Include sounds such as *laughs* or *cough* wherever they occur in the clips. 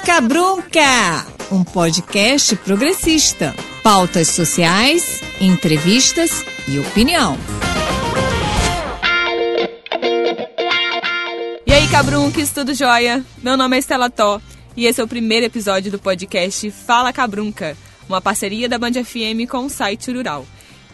Cabrunca, um podcast progressista. Pautas sociais, entrevistas e opinião. E aí, Cabrunques, tudo jóia? Meu nome é Estela Tó e esse é o primeiro episódio do podcast Fala Cabrunca, uma parceria da Band FM com o site Rural.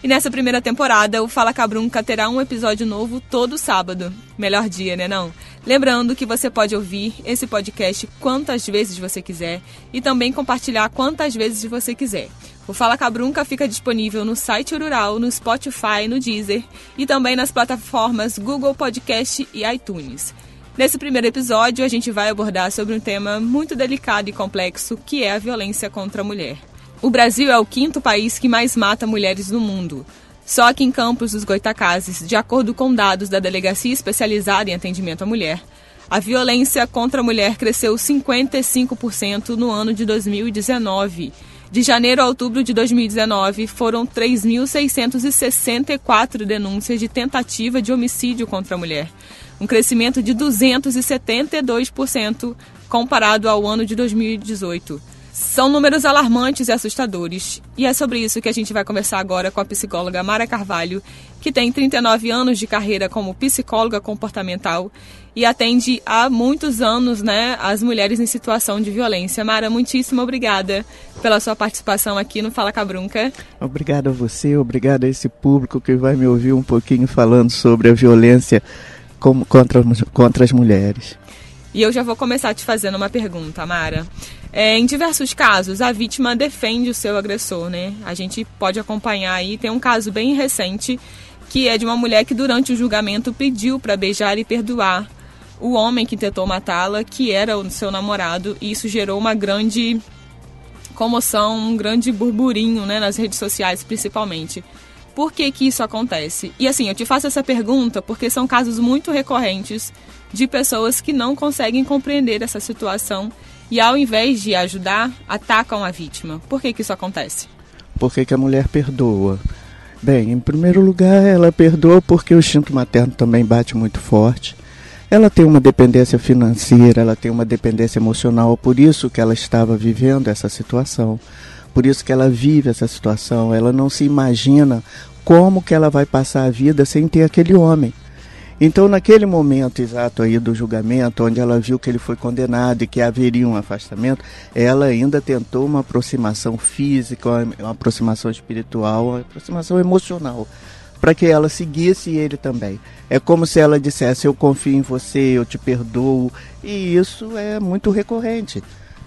E nessa primeira temporada, o Fala Cabrunca terá um episódio novo todo sábado. Melhor dia, né não? Lembrando que você pode ouvir esse podcast quantas vezes você quiser e também compartilhar quantas vezes você quiser. O Fala Cabrunca fica disponível no site Rural, no Spotify, no Deezer e também nas plataformas Google Podcast e iTunes. Nesse primeiro episódio, a gente vai abordar sobre um tema muito delicado e complexo, que é a violência contra a mulher. O Brasil é o quinto país que mais mata mulheres no mundo. Só que em Campos dos Goitacazes, de acordo com dados da Delegacia Especializada em Atendimento à Mulher, a violência contra a mulher cresceu 55% no ano de 2019. De janeiro a outubro de 2019, foram 3.664 denúncias de tentativa de homicídio contra a mulher, um crescimento de 272% comparado ao ano de 2018. São números alarmantes e assustadores. E é sobre isso que a gente vai conversar agora com a psicóloga Mara Carvalho, que tem 39 anos de carreira como psicóloga comportamental e atende há muitos anos né, as mulheres em situação de violência. Mara, muitíssimo obrigada pela sua participação aqui no Fala Cabrunca. Obrigado a você, obrigado a esse público que vai me ouvir um pouquinho falando sobre a violência contra, contra as mulheres. E eu já vou começar te fazendo uma pergunta, Mara. É, em diversos casos, a vítima defende o seu agressor, né? A gente pode acompanhar aí, tem um caso bem recente que é de uma mulher que durante o julgamento pediu para beijar e perdoar o homem que tentou matá-la, que era o seu namorado, e isso gerou uma grande comoção, um grande burburinho, né, nas redes sociais principalmente. Por que que isso acontece? E assim, eu te faço essa pergunta porque são casos muito recorrentes de pessoas que não conseguem compreender essa situação e ao invés de ajudar, atacam a vítima. Por que, que isso acontece? Por que, que a mulher perdoa? Bem, em primeiro lugar, ela perdoa porque o instinto materno também bate muito forte. Ela tem uma dependência financeira, ela tem uma dependência emocional, por isso que ela estava vivendo essa situação. Por isso que ela vive essa situação, ela não se imagina como que ela vai passar a vida sem ter aquele homem. Então, naquele momento exato aí do julgamento, onde ela viu que ele foi condenado e que haveria um afastamento, ela ainda tentou uma aproximação física, uma aproximação espiritual, uma aproximação emocional, para que ela seguisse ele também. É como se ela dissesse: Eu confio em você, eu te perdoo, e isso é muito recorrente.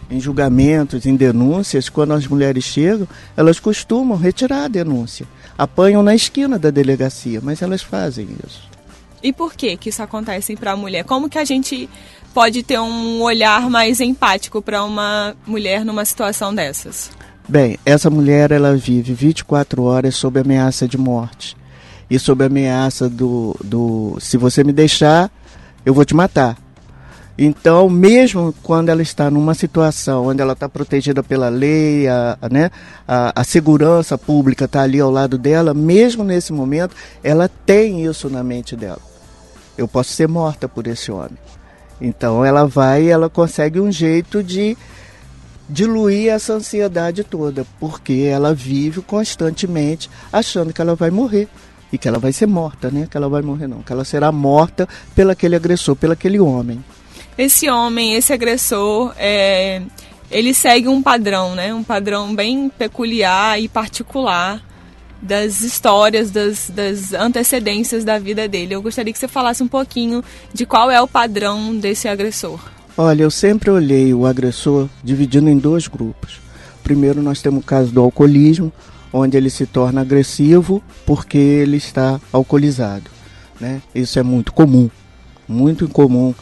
Em julgamentos, em denúncias, quando as mulheres chegam, elas costumam retirar a denúncia. Apanham na esquina da delegacia, mas elas fazem isso. E por que que isso acontece para a mulher? Como que a gente pode ter um olhar mais empático para uma mulher numa situação dessas? Bem, essa mulher ela vive 24 horas sob ameaça de morte e sob ameaça do, do se você me deixar, eu vou te matar. Então, mesmo quando ela está numa situação onde ela está protegida pela lei, a, a né, a, a, segurança pública está ali ao lado dela, mesmo nesse momento, ela tem isso na mente dela. Eu posso ser morta por esse homem. Então, ela vai e ela consegue um jeito de diluir essa ansiedade toda, porque ela vive constantemente achando que ela vai morrer e que ela vai ser morta, né? Que ela vai morrer não, que ela será morta pelo aquele agressor, pelo aquele homem esse homem, esse agressor, é, ele segue um padrão, né? Um padrão bem peculiar e particular das histórias, das, das antecedências da vida dele. Eu gostaria que você falasse um pouquinho de qual é o padrão desse agressor. Olha, eu sempre olhei o agressor dividindo em dois grupos. Primeiro, nós temos o caso do alcoolismo, onde ele se torna agressivo porque ele está alcoolizado. Né? Isso é muito comum, muito incomum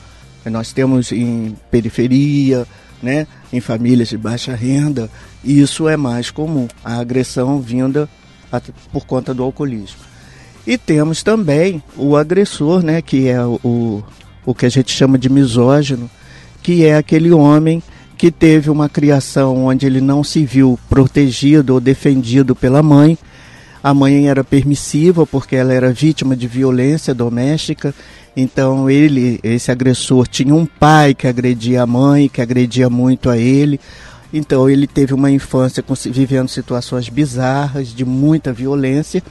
nós temos em periferia, né, em famílias de baixa renda, isso é mais comum, a agressão vinda por conta do alcoolismo. E temos também o agressor, né, que é o, o que a gente chama de misógino, que é aquele homem que teve uma criação onde ele não se viu protegido ou defendido pela mãe, A mãe era permissiva porque ela era vítima de violência doméstica. Então ele, esse agressor, tinha um pai que agredia a mãe, que agredia muito a ele. Então ele teve uma infância vivendo situações bizarras, de muita violência.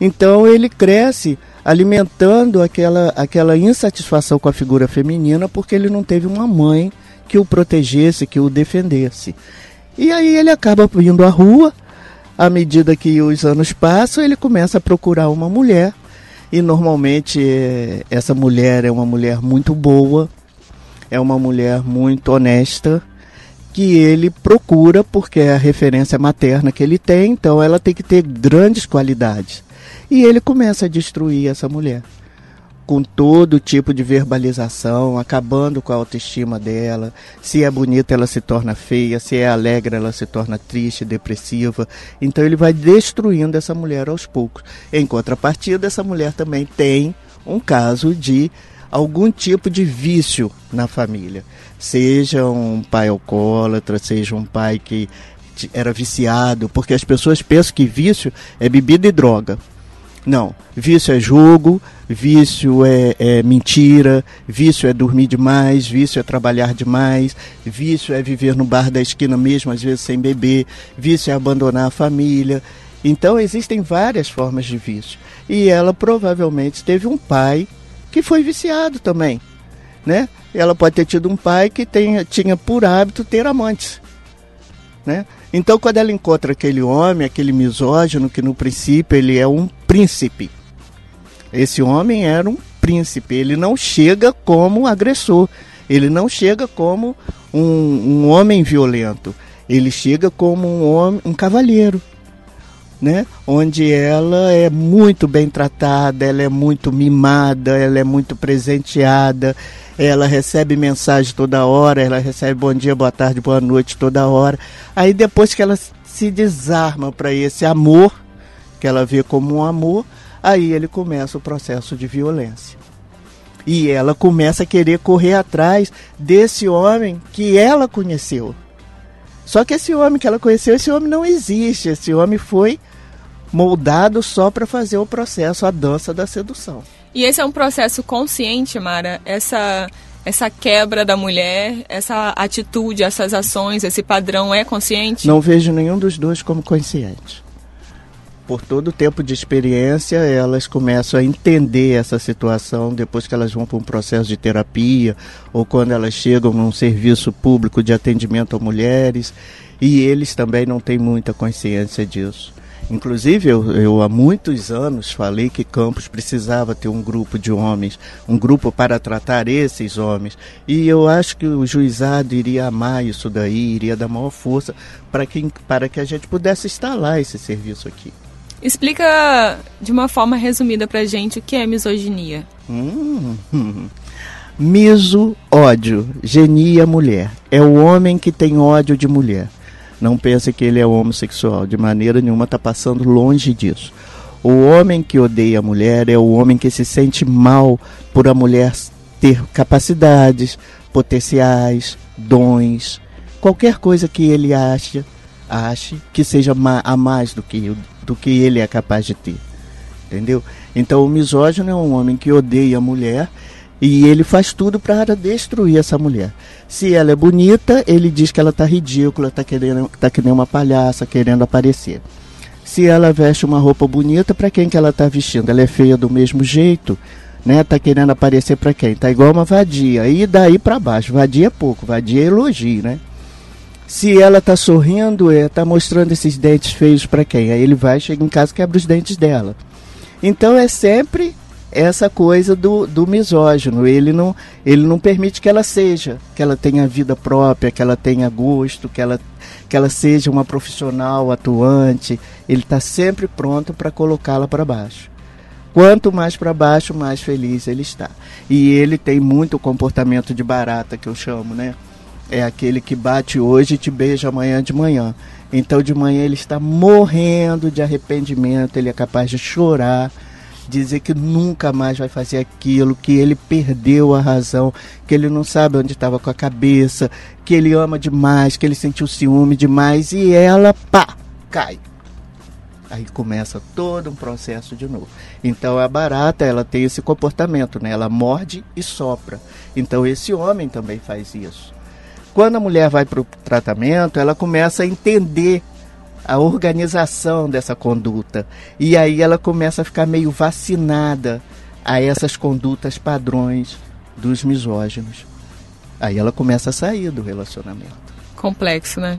Então ele cresce alimentando aquela, aquela insatisfação com a figura feminina porque ele não teve uma mãe que o protegesse, que o defendesse. E aí ele acaba vindo à rua, à medida que os anos passam, ele começa a procurar uma mulher. E normalmente eh, essa mulher é uma mulher muito boa, é uma mulher muito honesta, que ele procura porque é a referência materna que ele tem, então ela tem que ter grandes qualidades. E ele começa a destruir essa mulher com todo tipo de verbalização, acabando com a autoestima dela. Se é bonita, ela se torna feia, se é alegre, ela se torna triste, depressiva. Então ele vai destruindo essa mulher aos poucos. Em contrapartida, essa mulher também tem um caso de algum tipo de vício na família. Seja um pai alcoólatra, seja um pai que era viciado, porque as pessoas pensam que vício é bebida e droga. Não, vício é jogo, vício é, é, mentira, vício é dormir demais, vício é trabalhar demais, vício é viver no bar da esquina mesmo, às vezes sem beber, vício é abandonar a família. Então existem várias formas de vício. E ela provavelmente teve um pai que foi viciado também, né? Ela pode ter tido um pai que tenha, tinha por hábito ter amantes, né? Então, quando ela encontra aquele homem, aquele misógino, que no princípio ele é um príncipe, esse homem era um príncipe, ele não chega como agressor, ele não chega como um, um homem violento, ele chega como um homem, um cavalheiro, né? Onde ela é muito bem tratada, ela é muito mimada, ela é muito presenteada, ela recebe mensagem toda hora, ela recebe bom dia, boa tarde, boa noite toda hora. Aí depois que ela se desarma para esse amor, que ela vê como um amor, aí ele começa o processo de violência. E ela começa a querer correr atrás desse homem que ela conheceu. Só que esse homem que ela conheceu, esse homem não existe. Esse homem foi moldado só para fazer o processo, a dança da sedução. E esse é um processo consciente, Mara? Essa, essa quebra da mulher, essa atitude, essas ações, esse padrão é consciente? Não vejo nenhum dos dois como consciente. Por todo o tempo de experiência, elas começam a entender essa situação depois que elas vão para um processo de terapia ou quando elas chegam num serviço público de atendimento a mulheres. E eles também não têm muita consciência disso. Inclusive, eu, eu, há muitos anos falei que Campos precisava ter um grupo de homens, um grupo para tratar esses homens. E eu acho que o juizado iria amar isso daí, iria dar maior força para que, para que a gente pudesse instalar esse serviço aqui. Explica de uma forma resumida para gente o que é misoginia. Hum, *laughs* hum. Miso, ódio, genia, mulher. É o homem que tem ódio de mulher. Não pense que ele é homossexual, de maneira nenhuma está passando longe disso. O homem que odeia a mulher é o homem que se sente mal por a mulher ter capacidades, potenciais, dons, qualquer coisa que ele ache, ache que seja a mais do que, do que ele é capaz de ter. Entendeu? Então o misógino é um homem que odeia a mulher e ele faz tudo para destruir essa mulher. Se ela é bonita, ele diz que ela está ridícula, está querendo, tá que nem uma palhaça, querendo aparecer. Se ela veste uma roupa bonita, para quem que ela está vestindo? Ela é feia do mesmo jeito, né? Tá querendo aparecer para quem? Tá igual uma vadia. E daí para baixo, vadia é pouco, vadia é elogio, né? Se ela tá sorrindo, é tá mostrando esses dentes feios para quem? Aí ele vai, chega em casa, quebra os dentes dela. Então é sempre essa coisa do, do misógino. Ele não, ele não permite que ela seja, que ela tenha vida própria, que ela tenha gosto, que ela, que ela seja uma profissional atuante. Ele está sempre pronto para colocá-la para baixo. Quanto mais para baixo, mais feliz ele está. E ele tem muito comportamento de barata, que eu chamo, né? É aquele que bate hoje e te beija amanhã de manhã. Então de manhã ele está morrendo de arrependimento, ele é capaz de chorar dizer que nunca mais vai fazer aquilo, que ele perdeu a razão, que ele não sabe onde estava com a cabeça, que ele ama demais, que ele sentiu ciúme demais e ela, pá, cai. Aí começa todo um processo de novo. Então a barata, ela tem esse comportamento, né? Ela morde e sopra. Então esse homem também faz isso. Quando a mulher vai para o tratamento, ela começa a entender a organização dessa conduta. E aí ela começa a ficar meio vacinada a essas condutas padrões dos misóginos. Aí ela começa a sair do relacionamento. Complexo, né?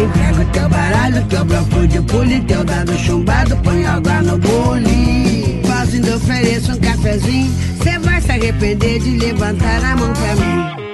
Entrega teu baralho, teu bloco de pule, teu dado chumbado, põe água no bule. Fazendo ofereço um cafezinho, cê vai se arrepender de levantar a mão pra mim.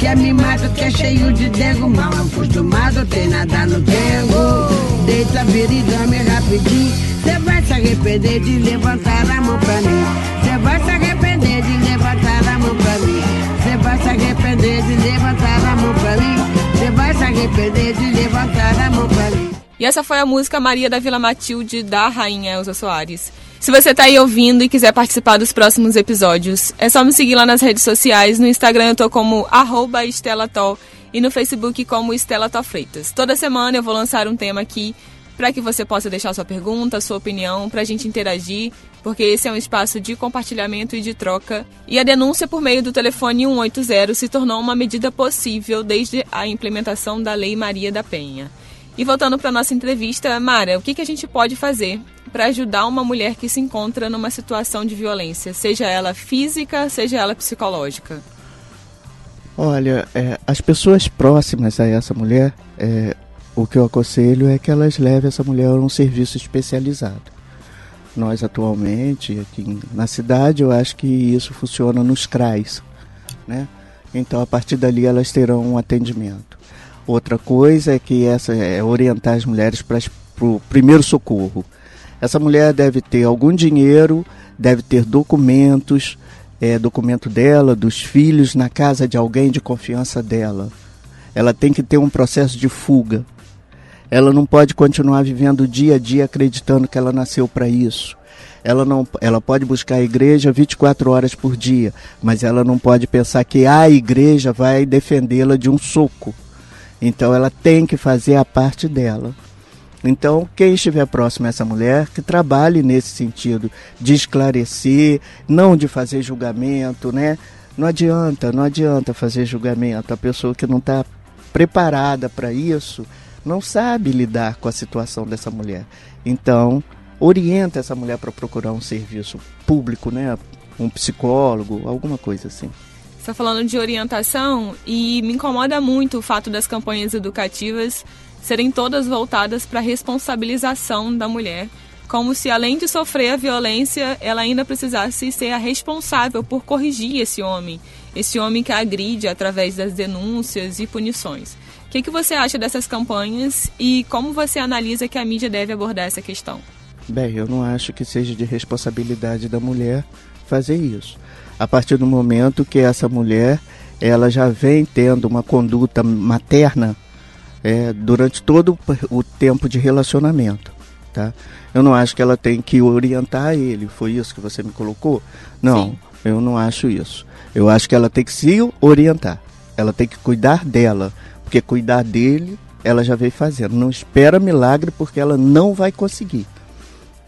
que é mimado, que é cheio de dengo. Mal acostumado, tem nada no dengo. Deita, vira e dorme rapidinho. Cê vai se arrepender de levantar a mão pra mim. Cê vai se arrepender de levantar a mão pra mim. Cê vai se arrepender de levantar a mão pra mim. Cê vai se arrepender de levantar a mão pra mim. E essa foi a música Maria da Vila Matilde, da Rainha Elza Soares. Se você tá aí ouvindo e quiser participar dos próximos episódios, é só me seguir lá nas redes sociais. No Instagram eu tô como arroba estelató e no Facebook como Estela Freitas. Toda semana eu vou lançar um tema aqui para que você possa deixar sua pergunta, sua opinião, para a gente interagir, porque esse é um espaço de compartilhamento e de troca. E a denúncia por meio do telefone 180 se tornou uma medida possível desde a implementação da Lei Maria da Penha. E voltando para nossa entrevista, Mara, o que, que a gente pode fazer para ajudar uma mulher que se encontra numa situação de violência, seja ela física, seja ela psicológica? Olha, é, as pessoas próximas a essa mulher, é, o que eu aconselho é que elas levem essa mulher a um serviço especializado. Nós atualmente, aqui na cidade, eu acho que isso funciona nos CRAs, né? Então, a partir dali, elas terão um atendimento. Outra coisa é que essa é orientar as mulheres para o primeiro socorro. Essa mulher deve ter algum dinheiro, deve ter documentos, é, documento dela, dos filhos, na casa de alguém de confiança dela. Ela tem que ter um processo de fuga. Ela não pode continuar vivendo dia a dia acreditando que ela nasceu para isso. Ela, não, ela pode buscar a igreja 24 horas por dia, mas ela não pode pensar que a igreja vai defendê-la de um soco. Então ela tem que fazer a parte dela. Então, quem estiver próximo a essa mulher, que trabalhe nesse sentido de esclarecer, não de fazer julgamento, né? Não adianta, não adianta fazer julgamento. A pessoa que não está preparada para isso não sabe lidar com a situação dessa mulher. Então, orienta essa mulher para procurar um serviço público, né? Um psicólogo, alguma coisa assim está falando de orientação e me incomoda muito o fato das campanhas educativas serem todas voltadas para a responsabilização da mulher, como se além de sofrer a violência, ela ainda precisasse ser a responsável por corrigir esse homem, esse homem que a agride através das denúncias e punições. O que, que você acha dessas campanhas e como você analisa que a mídia deve abordar essa questão? Bem, eu não acho que seja de responsabilidade da mulher fazer isso. A partir do momento que essa mulher ela já vem tendo uma conduta materna é, durante todo o tempo de relacionamento. Tá? Eu não acho que ela tem que orientar ele. Foi isso que você me colocou? Não, Sim. eu não acho isso. Eu acho que ela tem que se orientar. Ela tem que cuidar dela, porque cuidar dele ela já veio fazendo. Não espera milagre porque ela não vai conseguir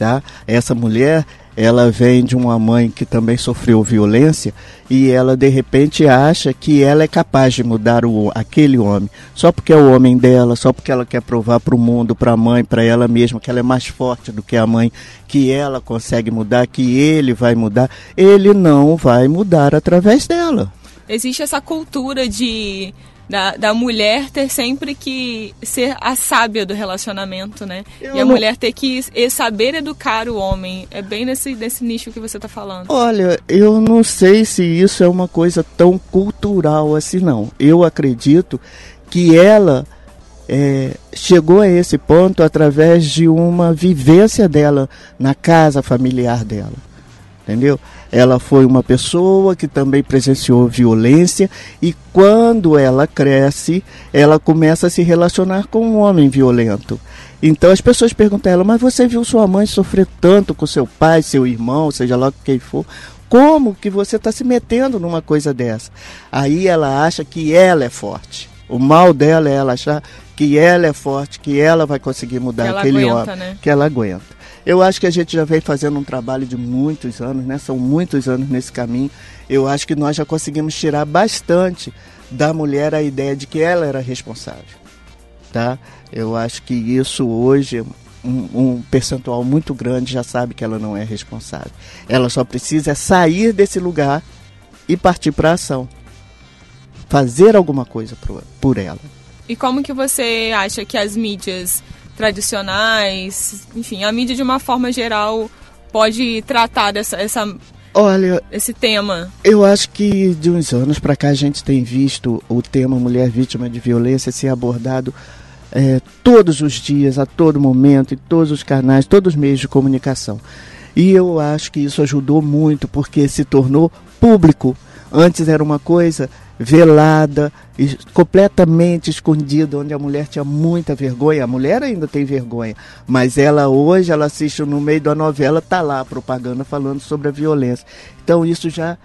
tá? Essa mulher, ela vem de uma mãe que também sofreu violência e ela de repente acha que ela é capaz de mudar o, aquele homem só porque é o homem dela, só porque ela quer provar para o mundo, para a mãe, para ela mesma que ela é mais forte do que a mãe, que ela consegue mudar, que ele vai mudar. Ele não vai mudar através dela. Existe essa cultura de da, da mulher ter sempre que ser a sábia do relacionamento, né? Eu e a não... mulher ter que saber educar o homem. É bem nesse, nesse nicho que você está falando. Olha, eu não sei se isso é uma coisa tão cultural assim, não. Eu acredito que ela é, chegou a esse ponto através de uma vivência dela na casa familiar dela. Entendeu? Ela foi uma pessoa que também presenciou violência e quando ela cresce, ela começa a se relacionar com um homem violento. Então as pessoas perguntam a ela: Mas você viu sua mãe sofrer tanto com seu pai, seu irmão, seja lá quem for? Como que você está se metendo numa coisa dessa? Aí ela acha que ela é forte. O mal dela é ela achar que ela é forte, que ela vai conseguir mudar aquele aguenta, homem, né? que ela aguenta. Eu acho que a gente já vem fazendo um trabalho de muitos anos, né? São muitos anos nesse caminho. Eu acho que nós já conseguimos tirar bastante da mulher a ideia de que ela era responsável, tá? Eu acho que isso hoje um, um, percentual muito grande já sabe que ela não é responsável. Ela só precisa sair desse lugar e partir para ação. Fazer alguma coisa por, por ela. E como que você acha que as mídias tradicionais, enfim, a mídia de uma forma geral pode tratar dessa essa, Olha, esse tema? Eu acho que de uns anos para cá a gente tem visto o tema mulher vítima de violência ser abordado é, todos os dias, a todo momento, em todos os canais, todos os meios de comunicação. E eu acho que isso ajudou muito porque se tornou público. Antes era uma coisa velada, completamente escondida, onde a mulher tinha muita vergonha. A mulher ainda tem vergonha, mas ela hoje, ela assiste no meio da novela, tá lá a propaganda falando sobre a violência. Então isso já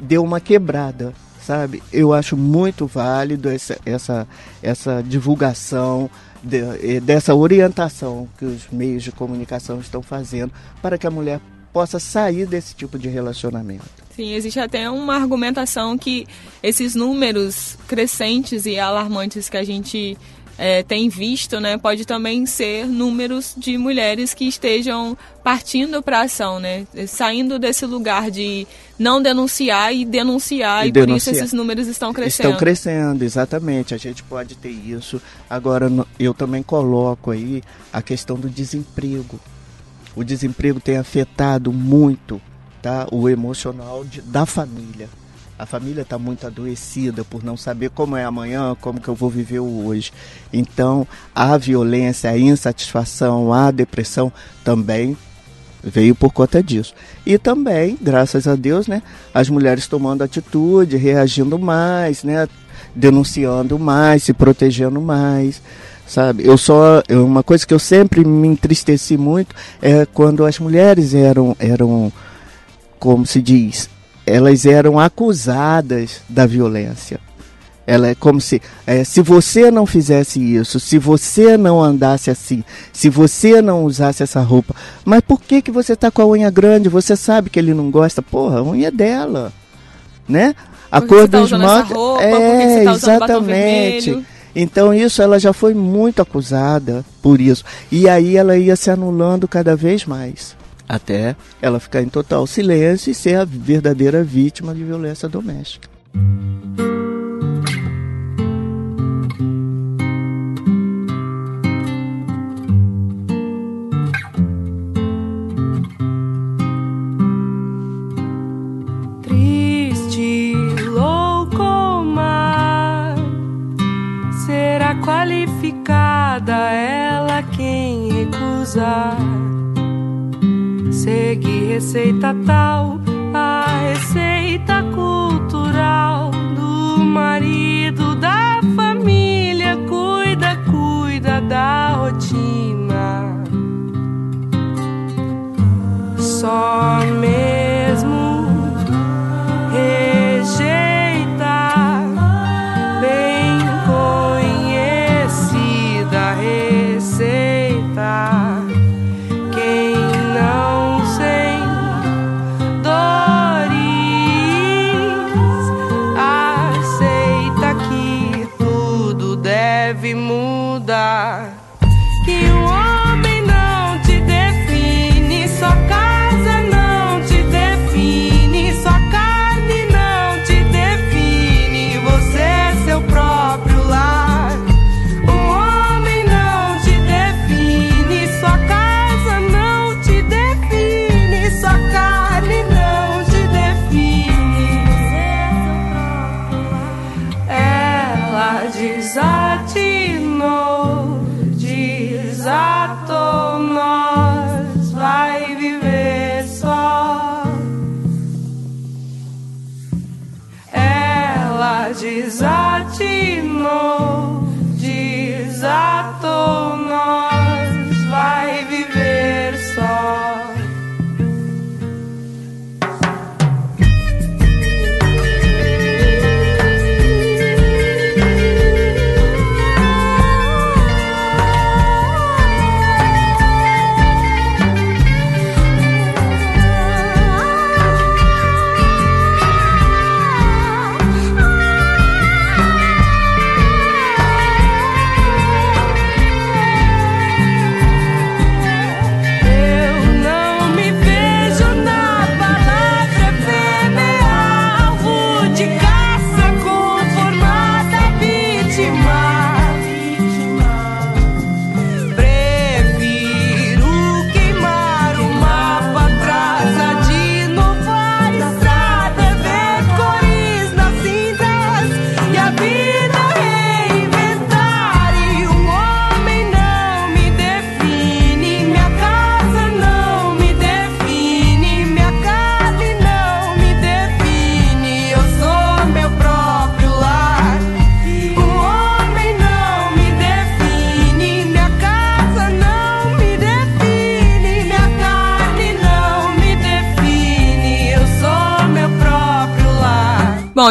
deu uma quebrada, sabe? Eu acho muito válido essa, essa, essa divulgação, de, dessa orientação que os meios de comunicação estão fazendo para que a mulher possa sair desse tipo de relacionamento. Sim, existe até uma argumentação que esses números crescentes e alarmantes que a gente é, tem visto, né, pode também ser números de mulheres que estejam partindo para a ação, né, saindo desse lugar de não denunciar e denunciar, e, e denunciar. por isso esses números estão crescendo. Estão crescendo, exatamente. A gente pode ter isso. Agora, eu também coloco aí a questão do desemprego o desemprego tem afetado muito tá, o emocional de, da família. A família está muito adoecida por não saber como é amanhã, como que eu vou viver hoje. Então, a violência, a insatisfação, a depressão também veio por conta disso. E também, graças a Deus, né, as mulheres tomando atitude, reagindo mais, né, denunciando mais, se protegendo mais sabe? Eu só uma coisa que eu sempre me entristeci muito é quando as mulheres eram eram como se diz, elas eram acusadas da violência. Ela é como se é, se você não fizesse isso, se você não andasse assim, se você não usasse essa roupa, mas por que que você tá com a unha grande? Você sabe que ele não gosta? Porra, a unha é dela, né? A cor tá dos mantos é tá exatamente. Então isso ela já foi muito acusada por isso. E aí ela ia se anulando cada vez mais. Até ela ficar em total silêncio e ser a verdadeira vítima de violência doméstica. Seguir receita tal, deve mudar. Que o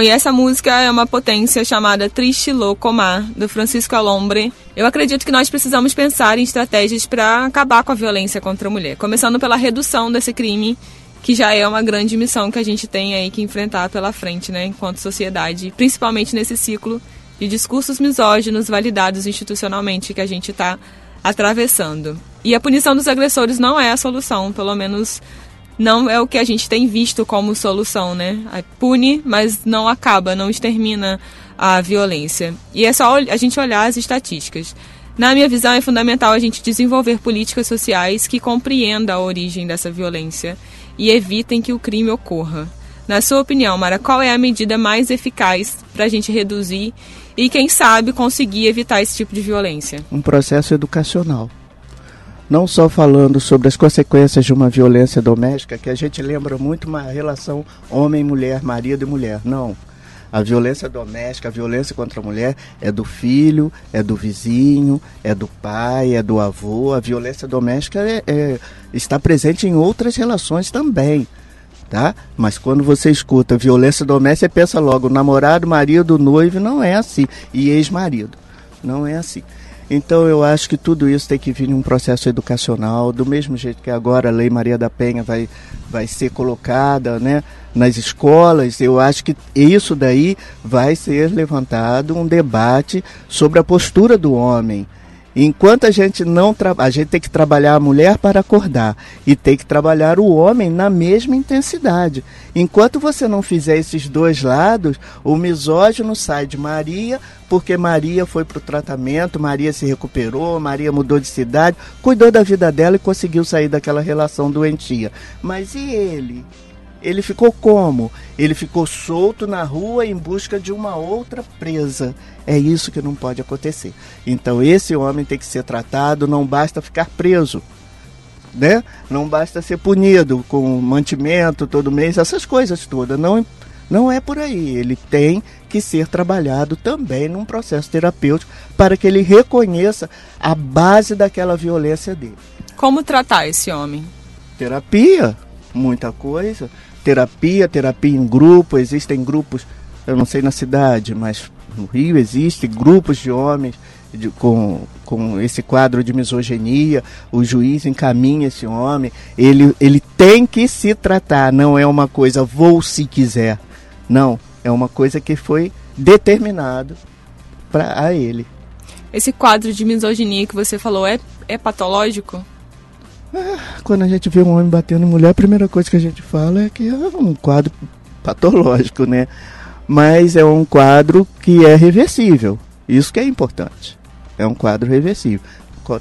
e essa música é uma potência chamada Triste Locomar, do Francisco Alombre. Eu acredito que nós precisamos pensar em estratégias para acabar com a violência contra a mulher, começando pela redução desse crime, que já é uma grande missão que a gente tem aí que enfrentar pela frente, né, enquanto sociedade, principalmente nesse ciclo de discursos misóginos validados institucionalmente que a gente está atravessando. E a punição dos agressores não é a solução, pelo menos não é o que a gente tem visto como solução, né? Pune, mas não acaba, não extermina a violência. E é só a gente olhar as estatísticas. Na minha visão, é fundamental a gente desenvolver políticas sociais que compreendam a origem dessa violência e evitem que o crime ocorra. Na sua opinião, Mara, qual é a medida mais eficaz para a gente reduzir e, quem sabe, conseguir evitar esse tipo de violência? Um processo educacional. Não só falando sobre as consequências de uma violência doméstica, que a gente lembra muito uma relação homem-mulher, marido e mulher. Não. A violência doméstica, a violência contra a mulher é do filho, é do vizinho, é do pai, é do avô. A violência doméstica é, é, está presente em outras relações também. Tá? Mas quando você escuta violência doméstica, pensa logo namorado, marido, noivo, não é assim. E ex-marido. Não é assim. Então eu acho que tudo isso tem que vir em um processo educacional, do mesmo jeito que agora a Lei Maria da Penha vai, vai ser colocada né, nas escolas, eu acho que isso daí vai ser levantado um debate sobre a postura do homem. Enquanto a gente não trabalha, a gente tem que trabalhar a mulher para acordar e tem que trabalhar o homem na mesma intensidade. Enquanto você não fizer esses dois lados, o misógino sai de Maria, porque Maria foi para o tratamento, Maria se recuperou, Maria mudou de cidade, cuidou da vida dela e conseguiu sair daquela relação doentia. Mas e ele? Ele ficou como? Ele ficou solto na rua em busca de uma outra presa. É isso que não pode acontecer. Então esse homem tem que ser tratado, não basta ficar preso. né? Não basta ser punido com mantimento todo mês, essas coisas todas. Não, não é por aí. Ele tem que ser trabalhado também num processo terapêutico para que ele reconheça a base daquela violência dele. Como tratar esse homem? Terapia, muita coisa. Terapia, terapia em grupo, existem grupos, eu não sei na cidade, mas no Rio existem grupos de homens de, com, com esse quadro de misoginia, o juiz encaminha esse homem, ele, ele tem que se tratar, não é uma coisa vou se quiser. Não, é uma coisa que foi determinado para ele. Esse quadro de misoginia que você falou é, é patológico? Quando a gente vê um homem batendo em mulher, a primeira coisa que a gente fala é que é um quadro patológico, né? Mas é um quadro que é reversível. Isso que é importante. É um quadro reversível,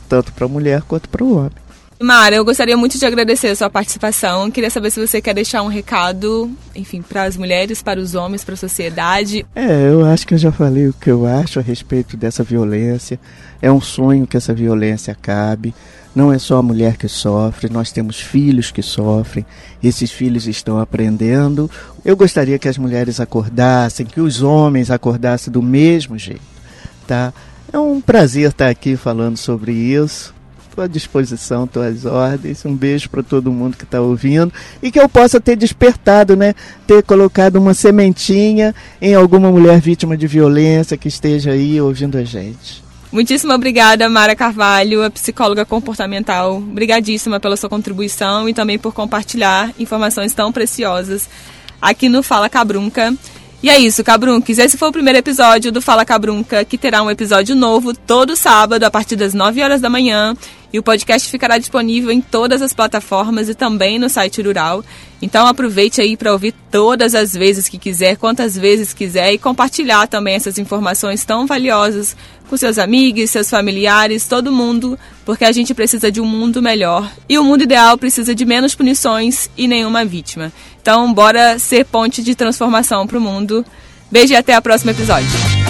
tanto para a mulher quanto para o homem. Mara, eu gostaria muito de agradecer a sua participação. Queria saber se você quer deixar um recado, enfim, para as mulheres, para os homens, para a sociedade. É, eu acho que eu já falei o que eu acho a respeito dessa violência. É um sonho que essa violência acabe. Não é só a mulher que sofre, nós temos filhos que sofrem, esses filhos estão aprendendo. Eu gostaria que as mulheres acordassem, que os homens acordassem do mesmo jeito, tá? É um prazer estar aqui falando sobre isso. Estou à disposição, estou às ordens. Um beijo para todo mundo que está ouvindo e que eu possa ter despertado, né? Ter colocado uma sementinha em alguma mulher vítima de violência que esteja aí ouvindo a gente. Muitíssimo obrigada, Mara Carvalho, a psicóloga comportamental. Obrigadíssima pela sua contribuição e também por compartilhar informações tão preciosas aqui no Fala Cabrunca. E é isso, Cabrunques. Esse foi o primeiro episódio do Fala Cabrunca, que terá um episódio novo todo sábado, a partir das 9 horas da manhã. E o podcast ficará disponível em todas as plataformas e também no site Rural. Então aproveite aí para ouvir todas as vezes que quiser, quantas vezes quiser e compartilhar também essas informações tão valiosas com seus amigos, seus familiares, todo mundo, porque a gente precisa de um mundo melhor. E o mundo ideal precisa de menos punições e nenhuma vítima. Então, bora ser ponte de transformação para o mundo. Beijo e até o próximo episódio.